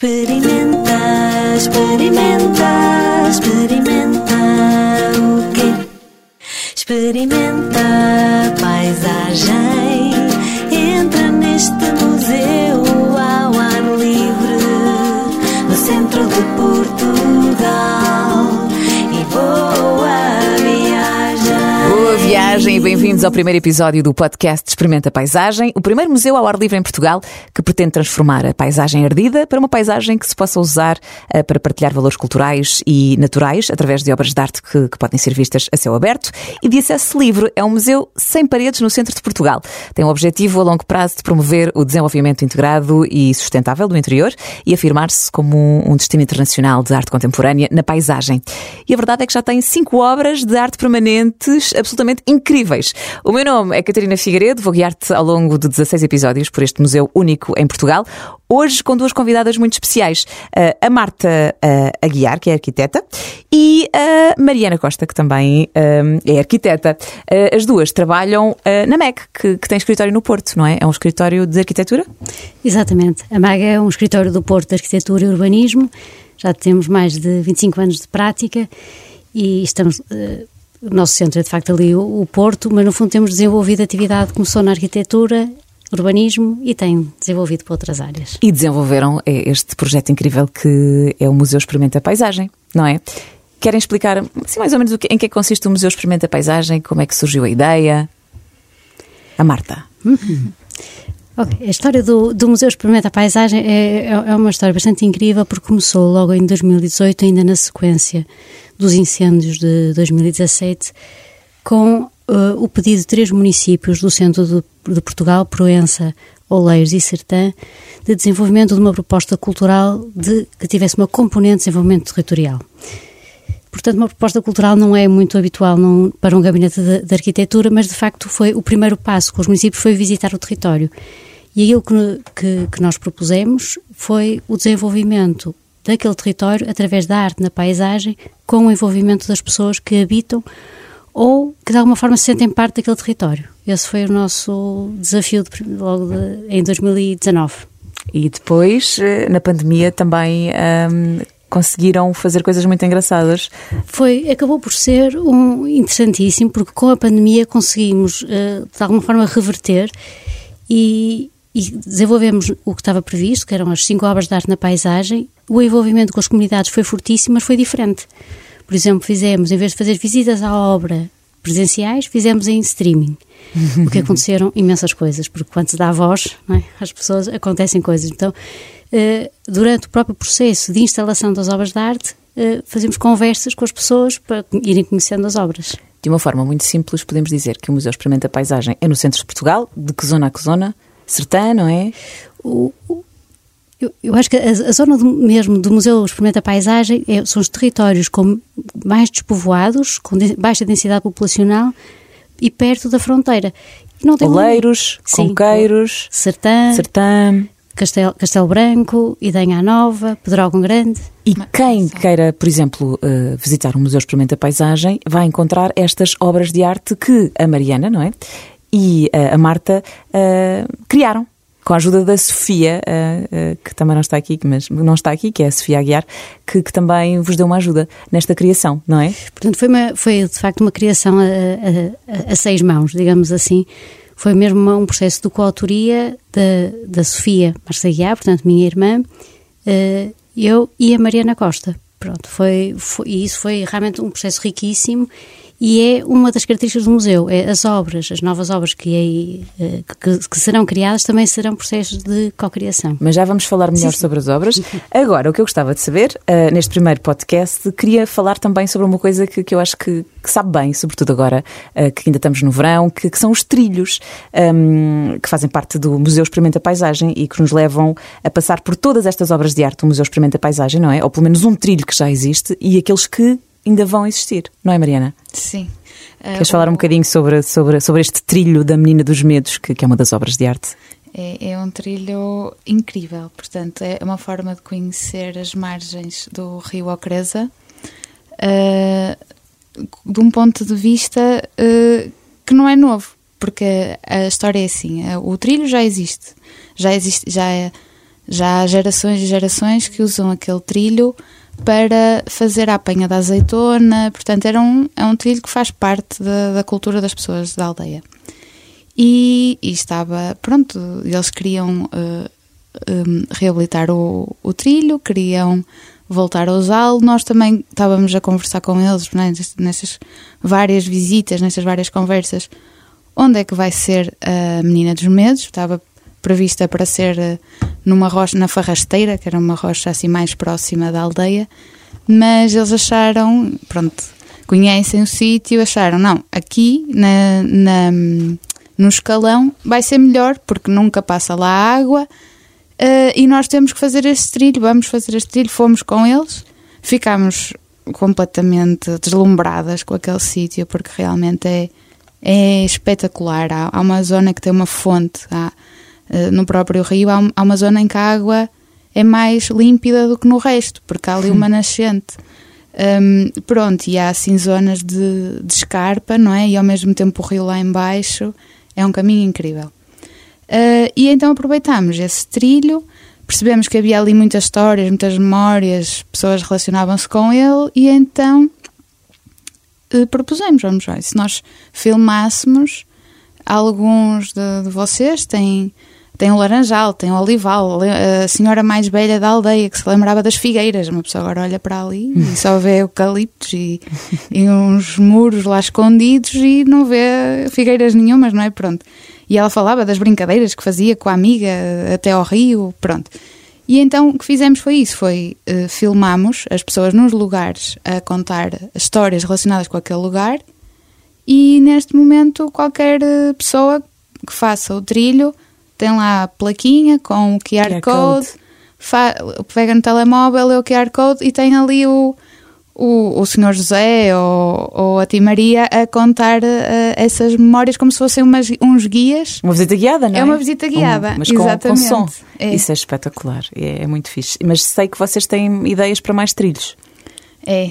Experimenta, experimenta, experimenta o quê? Experimenta paisagem. Entra neste museu ao ar livre, no centro de Portugal. Boa viagem e bem-vindos ao primeiro episódio do podcast Experimenta Paisagem, o primeiro museu ao ar livre em Portugal que pretende transformar a paisagem ardida para uma paisagem que se possa usar eh, para partilhar valores culturais e naturais através de obras de arte que, que podem ser vistas a céu aberto e de acesso livre. É um museu sem paredes no centro de Portugal. Tem o objetivo a longo prazo de promover o desenvolvimento integrado e sustentável do interior e afirmar-se como um destino internacional de arte contemporânea na paisagem. E a verdade é que já tem cinco obras de arte permanentes absolutamente incríveis. O meu nome é Catarina Figueiredo, vou guiar-te ao longo de 16 episódios por este museu único em Portugal. Hoje com duas convidadas muito especiais, eh, a Marta eh, Aguiar, que é arquiteta, e a Mariana Costa, que também eh, é arquiteta. Eh, As duas trabalham eh, na MEC, que, tem escritório no Porto, não é? É um escritório de arquitetura? Exatamente. A MAG é um escritório do Porto de Arquitetura e Urbanismo. Já temos mais de 25 anos de prática e estamos. O nosso centro é de facto ali o, Porto, mas no fundo temos desenvolvido atividade começou na arquitetura, urbanismo e tem desenvolvido para outras áreas. E desenvolveram eh, este projeto incrível que é o Museu Experimenta Paisagem, não é? Querem explicar assim, mais ou menos em que é que consiste o Museu Experimenta Paisagem, como é que surgiu a ideia? A Marta. Ok, A história do, do Museu Experimenta a Paisagem é, é é uma história bastante incrível porque começou logo em 2018, ainda na sequência dos incêndios de 2017, com eh, o pedido de três municípios do centro de, de Portugal, Proença, Oleiros e Sertã, de desenvolvimento de uma proposta cultural de, que tivesse uma componente de desenvolvimento territorial. Portanto, uma proposta cultural não é muito habitual para um gabinete de, de arquitetura, mas de facto foi o primeiro passo com os municípios foi visitar o território. E aquilo que, que, que nós propusemos foi o desenvolvimento daquele território através da arte na paisagem, com o envolvimento das pessoas que habitam ou que de alguma forma se sentem parte daquele território. Esse foi o nosso desafio de, logo de- em 2019. E depois, eh, na pandemia, também ahm, conseguiram fazer coisas muito engraçadas. Foi, acabou por ser um interessantíssimo, porque com a pandemia conseguimos, eh, de alguma forma, reverter e, e desenvolvemos o que estava previsto, que eram as cinco obras de arte na paisagem. O envolvimento com as comunidades foi fortíssimo, mas foi diferente. Por exemplo, fizemos, em vez de fazer visitas à obra presenciais, fizemos em streaming. O que aconteceram imensas coisas, porque quando se dá voz é, às pessoas, acontecem coisas. Então, eh, durante o próprio processo de instalação das obras de arte, eh, fazemos conversas com as pessoas para irem conhecendo as obras. De uma forma muito simples, podemos dizer que o Museu Experimenta Paisagem é no centro de Portugal, de que zona a que zona? Sertã, não é? O- o- eu, eu acho que a, a zona do- mesmo do Museu Experimenta Paisagem é- são os territórios com mais despovoados, com de- baixa densidade populacional e perto da fronteira. E não tem Oleiros, Sim. Conqueiros, Sertã, Sertã. Castelo, Castelo Branco, Idanha Nova, Pedrógão Grande. E quem queira, por exemplo, eh, visitar o Museu Experimenta Paisagem, vai encontrar estas obras de arte que a Mariana, não é? E eh, a Marta eh, criaram. Com a ajuda da Sofia, eh, eh, que também não está aqui, mas não está aqui, que é a Sofia Aguiar, que, que também vos deu uma ajuda nesta criação, não é? Portanto, foi, uma, foi de facto uma criação a, a- a- seis mãos, digamos assim. Foi mesmo um processo de coautoria da, da Sofia Marceguiar, portanto, minha irmã, eh, eu e a Mariana Costa. Pronto, foi, foi, e isso foi realmente um processo riquíssimo e é uma das características do museu. É as obras, as novas obras que, aí, eh, que, que serão criadas também serão processos de cocriação. Mas já vamos falar melhor Sim, sobre as obras. Agora, o que eu gostava de saber, eh, neste primeiro podcast, queria falar também sobre uma coisa que, que eu acho que, que sabe bem, sobretudo agora eh, que ainda estamos no verão, que, que são os trilhos, ehm, que fazem parte do Museu Experimenta Paisagem e que nos levam a passar por todas estas obras de arte do Museu Experimenta Paisagem, não é? Ou pelo menos um trilho que já existe e aqueles que ainda vão existir, não é, Mariana? Sim. Queres falar um bocadinho sobre, sobre, sobre este trilho da Menina dos Medos, que, que é uma das obras de arte? É, é um trilho incrível, portanto, é uma forma de conhecer as margens do rio Ocreza ah, de um ponto de vista ah, que não é novo, porque a história é assim: o trilho já existe, já existe, já é, Já há gerações e gerações que usam aquele trilho para fazer a apanha da azeitona, portanto era um, é um trilho que faz parte da, da cultura das pessoas da aldeia. E, e estava, pronto, eles queriam uh, um, reabilitar o, o trilho, queriam voltar a usá-lo. Nós também estávamos a conversar com eles né, nestas várias visitas, nestas várias conversas, onde é que vai ser a Menina dos Medos. Estava prevista para ser eh, numa rocha, na Farrasteira, que era uma rocha assim mais próxima da aldeia, mas eles acharam, pronto, conhecem o sítio, acharam, não, aqui na, na, no escalão vai ser melhor, porque nunca passa lá água, uh, e nós temos que fazer este trilho, vamos fazer este trilho, fomos com eles, ficámos completamente deslumbradas com aquele sítio, porque realmente é, é espetacular. Há, há, uma zona que tem uma fonte, há, no próprio rio, há, há, uma zona em que a água é mais límpida do que no resto, porque há ali uma nascente. Um, pronto, e há assim zonas de, de escarpa, não é? E ao mesmo tempo o rio lá embaixo é um caminho incrível. Uh, e então aproveitámos esse trilho, percebemos que havia ali muitas histórias, muitas memórias, pessoas relacionavam-se com ele, e então uh, propusemos, vamos ver, se nós filmássemos, alguns de, de vocês têm tem o laranjal, tem o olival, a senhora mais velha da aldeia que se lembrava das figueiras. Uma pessoa agora olha para ali e só vê eucaliptos e, e uns muros lá escondidos e não vê figueiras nenhumas, não é? Pronto. E ela falava das brincadeiras que fazia com a amiga até ao rio, pronto. E então o que fizemos foi isso, foi uh, filmamos as pessoas nos lugares a contar histórias relacionadas com aquele lugar e neste momento qualquer eh, pessoa que faça o trilho tem lá a plaquinha com o QR, QR Code, code. pega no telemóvel, lê o QR Code e tem ali o, o, o senhor José ou, ou a tia Maria a contar uh, essas memórias como se fossem umas, uns guias. Uma visita guiada, não é? É uma visita guiada, um, mas com, exatamente. Com som. É. Isso é espetacular, é, é, muito fixe. Mas sei que vocês têm ideias para mais trilhos. É.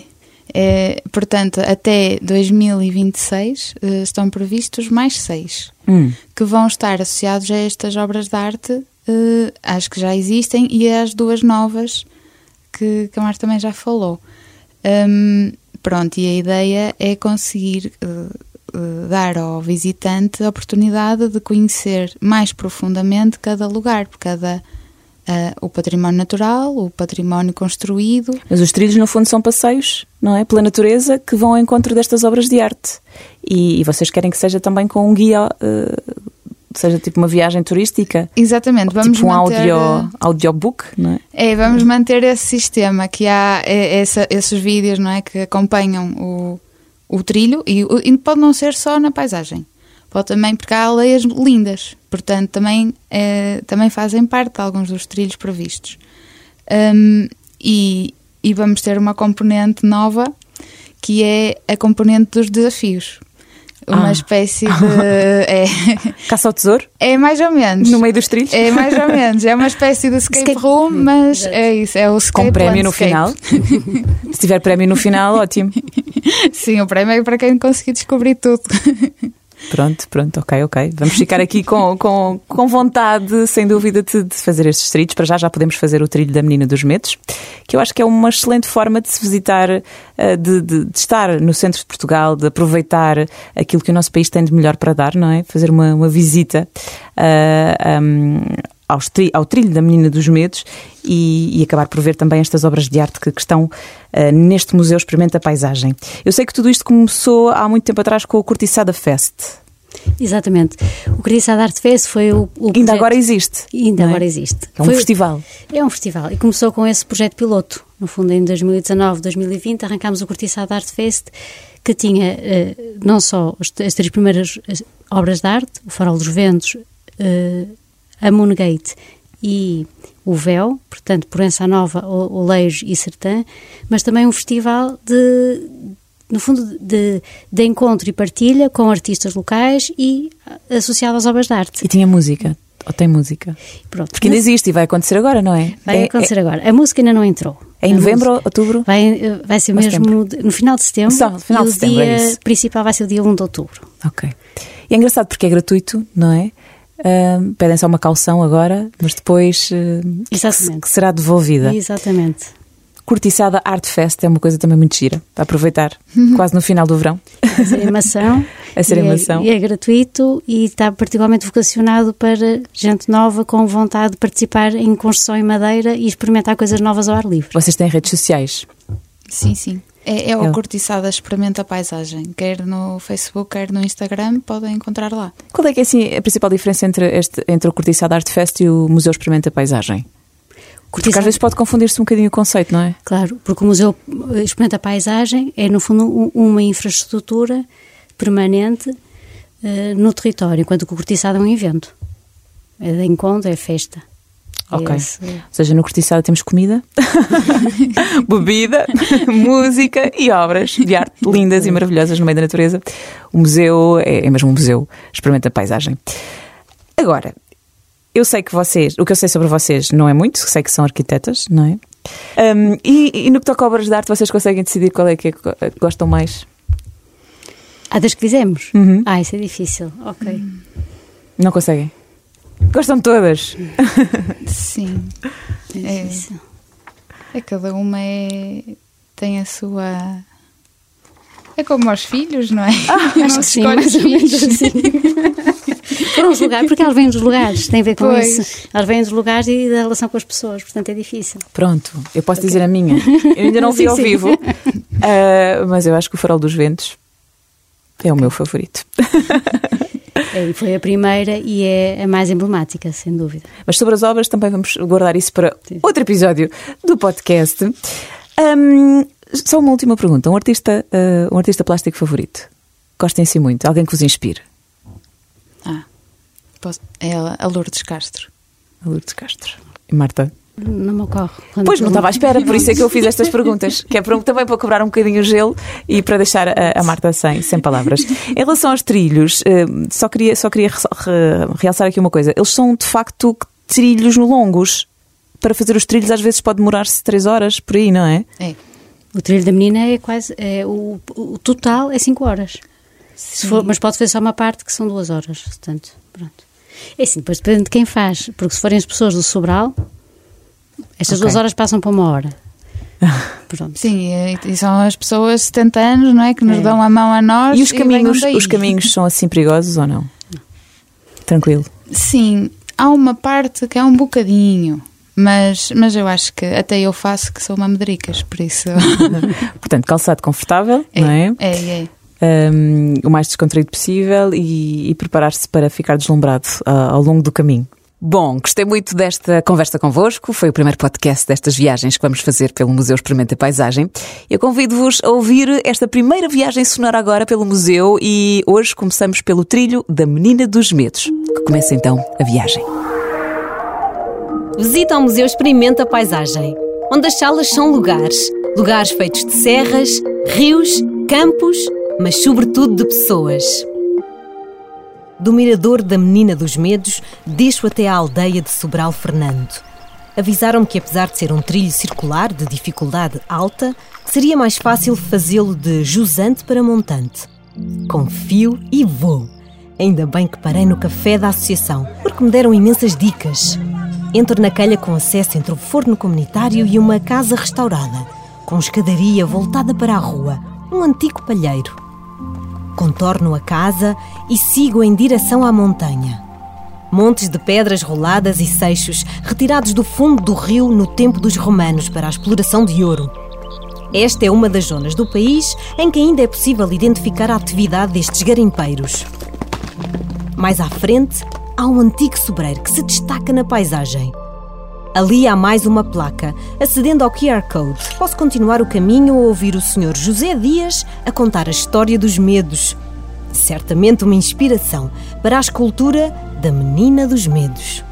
é portanto, até 2026 uh, eh, estão previstos mais seis hum. que vão estar associados a estas obras de arte, uh, às que já existem e às duas novas que, que a Marta também já falou. Um, pronto, e a ideia é conseguir uh, uh, dar ao visitante a oportunidade de conhecer mais profundamente cada lugar, cada Uh, o património natural, o património construído. Mas os trilhos, no fundo, são passeios, não é? Pela natureza que vão ao encontro destas obras de arte. E, e vocês querem que seja também com um guia uh, seja tipo uma viagem turística. Exatamente, vamos tipo um manter... audio, audiobook, não é? É, vamos manter esse sistema que há é, essa, esses vídeos, não é, que acompanham o, o trilho e, e, pode não ser só na paisagem. Pode também, porque há aldeias lindas, portanto também, é, também fazem parte de alguns dos trilhos previstos. Um, e, e vamos ter uma componente nova que é a componente dos desafios uma ah. espécie de. é, Caça ao tesouro? É mais ou menos. No meio dos trilhos? É mais ou menos. É uma espécie de escape, escape. room, mas é isso, é o escape Com prémio no final? Se tiver prémio no final, ótimo. Sim, o prémio é para quem conseguir descobrir tudo. Pronto, pronto, ok, ok. Vamos ficar aqui com, com, com vontade, sem dúvida, de, de, fazer estes trilhos. Para já já podemos fazer o trilho da Menina dos Medos, que eu acho que é uma excelente forma de se visitar, eh, de, de, de estar no centro de Portugal, de aproveitar aquilo que o nosso país tem de melhor para dar, não é? Fazer uma, uma visita uh, eh, um, tri, ao trilho da Menina dos Medos e, e, acabar por ver também estas obras de arte que, que estão uh, neste Museu Experimenta Paisagem. Eu sei que tudo isto começou há muito tempo atrás com o Cortiçada Fest. Exatamente. O Cortiçada Art Fest foi o, o Ainda agora existe. Ainda é? agora existe. É um foi, festival. É um festival e começou com esse projeto piloto. No fundo, em 2019, 2020, arrancámos o Cortiçada Art Fest que tinha uh, não só as, as três primeiras obras de arte, o Farol dos Ventos, uh, a Moongate e o Véu, portanto, Proença Nova, Oleiros e Sertã, mas também um festival de, no fundo, de, de encontro e partilha com artistas locais e associado às obras de arte. E tinha música? Ou tem música? Pronto. Porque ainda existe e vai acontecer agora, não é? Vai é, acontecer é... agora. A música ainda não entrou. É em novembro, ou outubro? Vai, vai ser mesmo no, no, final de setembro. Só, no final de setembro, o dia é principal vai ser o dia 1 de outubro. Ok. E é engraçado porque é gratuito, não é? Pedem só uma calção agora, mas depois Exatamente. que será devolvida. Exatamente. Cortiçada Art Fest é uma coisa também muito gira, para aproveitar, quase no final do verão. A ser animação. E é-. E é, gratuito e está particularmente vocacionado para gente nova com vontade de participar em construção em madeira e experimentar coisas novas ao ar livre. Vocês têm redes sociais. Sim, sim. É, é o Eu. Cortiçada Experimenta a Paisagem. Quer no Facebook, quer no Instagram, podem encontrar lá. Qual é que é assim, a principal diferença entre, este, entre o Cortiçada Art Fest e o Museu Experimenta Paisagem? Porque às Cortiçada- vezes pode confundir-se um bocadinho o conceito, não é? Claro, porque o Museu Experimenta a Paisagem é, no fundo, um- uma infraestrutura permanente eh, no território, enquanto que o Cortiçado é um evento. É de encontro, é festa. Ok. Esse- Ou seja, no Cortiçada temos comida, bebida, música e obras de arte lindas e maravilhosas no meio da natureza. O museu é, é mesmo um museu, experimenta paisagem. Agora, eu sei que vocês, o que eu sei sobre vocês não é muito, sei que são arquitetas, não é? Hum, e, e no que toca a obras de arte, vocês conseguem decidir qual é que, é que gostam mais? Ah, das que fizemos? Uhum. Ah, isso é difícil. Ok. Não conseguem? Gostam de todas? Sim. É É. difícil. É cada uma é, tem a sua. É como aos filhos, não é? Acho que sim, mais ou menos assim. Foram os lugares, porque elas vêm dos lugares, tem a ver com Pois. isso. Elas vêm dos lugares e da relação com as pessoas, portanto é difícil. Pronto, eu posso dizer a minha. Eu ainda não vi Sim, ao sim. vivo, ah, mas eu acho que o Farol dos Ventos é o meu favorito. É, e foi a primeira e é a mais emblemática, sem dúvida. Mas sobre as obras também vamos guardar isso para Sim. outro episódio do podcast. Hum, só uma última pergunta. Um artista, ah, um artista plástico favorito? Gostem assim muito? Alguém que vos inspire? Ah, posso- é ela, a Lourdes Castro. A Lourdes Castro. E Marta? Não me ocorre. Pois não estava à espera, por isso é que eu fiz estas perguntas, que é para- também para cobrar um bocadinho o gelo e para deixar a, a Marta sem, sem palavras. Em relação aos trilhos, eh, só queria, só queria re- re- realçar aqui uma coisa. Eles são de facto trilhos longos. Para fazer os trilhos às vezes pode demorar-se três horas, por aí, não é? É. O trilho da menina é quase. É, o, o total é 5 horas. Se for- mas pode fazer só uma parte que são duas horas. Portanto, pronto. É assim, depois depende de quem faz. Porque se forem as pessoas do Sobral, estas Ok. duas horas passam para uma hora. Pronto. Sim, e, e são as pessoas de 70 anos, não é? Que nos É. dão a mão a nós. E os caminhos, os caminhos são assim perigosos ou não? Tranquilo. Sim, há uma parte que é um bocadinho. Mas, mas eu acho que até eu faço que sou uma medricas, por isso. Portanto, calçado confortável, não é? É, é. um, o mais descontraído possível e, e preparar-se para ficar deslumbrado ah, ao longo do caminho. Bom, gostei muito desta conversa convosco. Foi o primeiro podcast destas viagens que vamos fazer pelo Museu Experimenta Paisagem. Eu convido-vos a ouvir esta primeira viagem sonora agora pelo museu e hoje começamos pelo trilho da Menina dos Medos. Que começa então a viagem. Visita ao Museu Experimenta Paisagem, onde as salas são lugares. Lugares feitos de serras, rios, campos, mas sobretudo de pessoas. Do mirador da Menina dos Medos, deixo até à aldeia de Sobral Fernando. Avisaram-me que, apesar de ser um trilho circular de dificuldade alta, seria mais fácil fazê-lo de jusante para montante. Confio e vou. Ainda bem que parei no café da associação, porque me deram imensas dicas. Entro na calha com acesso entre o forno comunitário e uma casa restaurada, com escadaria voltada para a rua, um antigo palheiro. Contorno a casa e sigo em direção à montanha. Montes de pedras roladas e seixos retirados do fundo do rio no tempo dos romanos para a exploração de ouro. Esta é uma das zonas do país em que ainda é possível identificar a atividade destes garimpeiros. Mais à frente, há um antigo sobreiro que se destaca na paisagem. Ali há mais uma placa, acedendo ao QR Code. Posso continuar o caminho ou ouvir o Sr. José Dias a contar a história dos medos. Certamente uma inspiração para a escultura da Menina dos Medos.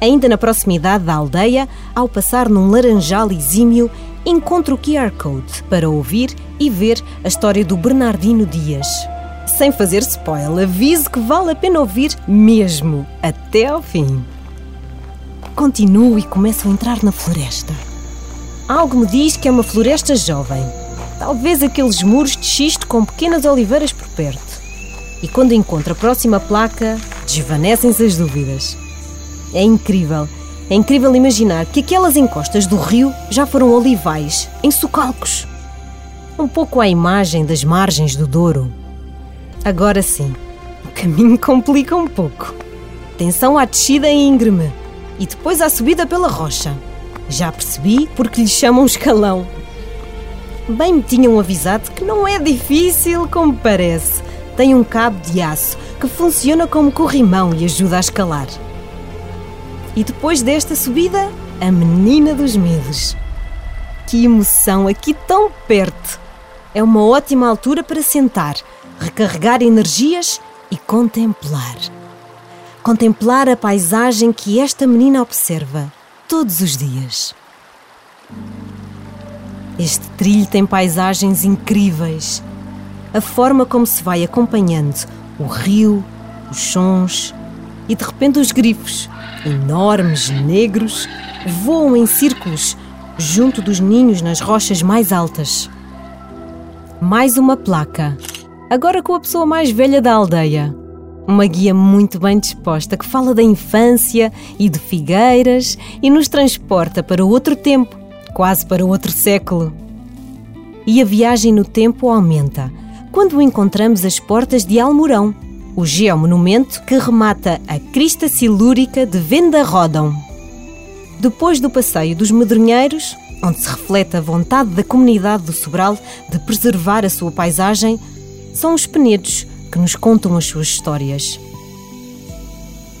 Ainda na proximidade da aldeia, ao passar num laranjal exímio, encontro o QR Code para ouvir e ver a história do Bernardino Dias. Sem fazer spoiler, aviso que vale a pena ouvir mesmo, até ao fim. Continuo e começo a entrar na floresta. Algo me diz que é uma floresta jovem. Talvez aqueles muros de xisto com pequenas oliveiras por perto. E quando encontro a próxima placa, desvanecem-se as dúvidas. É incrível, é incrível imaginar que aquelas encostas do rio já foram olivais, em socalcos. Um pouco à imagem das margens do Douro. Agora sim, o caminho complica um pouco. Atenção à descida íngreme e depois à subida pela rocha. Já percebi porque lhe chamam escalão. Bem me tinham avisado que não é difícil como parece. Tem um cabo de aço que funciona como corrimão e ajuda a escalar. E depois desta subida, a menina dos medos. Que emoção aqui tão perto! É uma ótima altura para sentar, recarregar energias e contemplar. Contemplar a paisagem que esta menina observa todos os dias. Este trilho tem paisagens incríveis. A forma como se vai acompanhando o rio, os sons e de repente os grifos, enormes, negros, voam em círculos junto dos ninhos nas rochas mais altas. Mais uma placa, agora com a pessoa mais velha da aldeia. Uma guia muito bem disposta que fala da infância e de figueiras e nos transporta para outro tempo, quase para outro século. E a viagem no tempo aumenta quando encontramos as portas de Almorão, o geomonumento que remata a crista silúrica de Venda Rodão. Depois do passeio dos medronheiros, onde se reflete a vontade da comunidade do Sobral de preservar a sua paisagem, são os penedos que nos contam as suas histórias.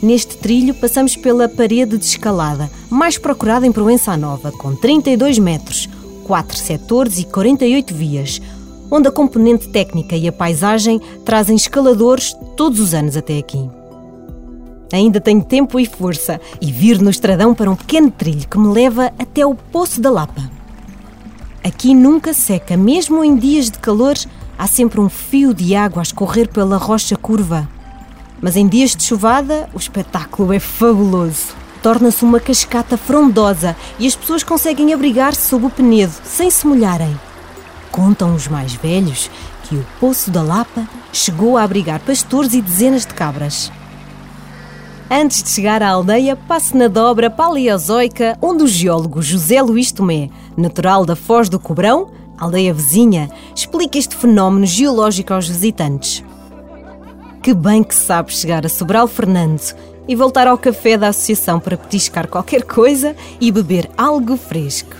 Neste trilho passamos pela parede de escalada, mais procurada em Proença Nova, com 32 metros, 4 setores e 48 vias, onde a componente técnica e a paisagem trazem escaladores todos os anos até aqui. Ainda tenho tempo e força e vir no estradão para um pequeno trilho que me leva até o Poço da Lapa. Aqui nunca seca, mesmo em dias de calor, há sempre um fio de água a escorrer pela rocha curva. Mas em dias de chuvada, o espetáculo é fabuloso. Torna-se uma cascata frondosa e as pessoas conseguem abrigar-se sob o penedo, sem se molharem. Contam os mais velhos que o Poço da Lapa chegou a abrigar pastores e dezenas de cabras. Antes de chegar à aldeia, passo na dobra paleozoica, onde o geólogo José Luís Tomé, natural da Foz do Cobrão, aldeia vizinha, explica este fenómeno geológico aos visitantes. Que bem que sabe chegar a Sobral Fernando e voltar ao café da associação para petiscar qualquer coisa e beber algo fresco.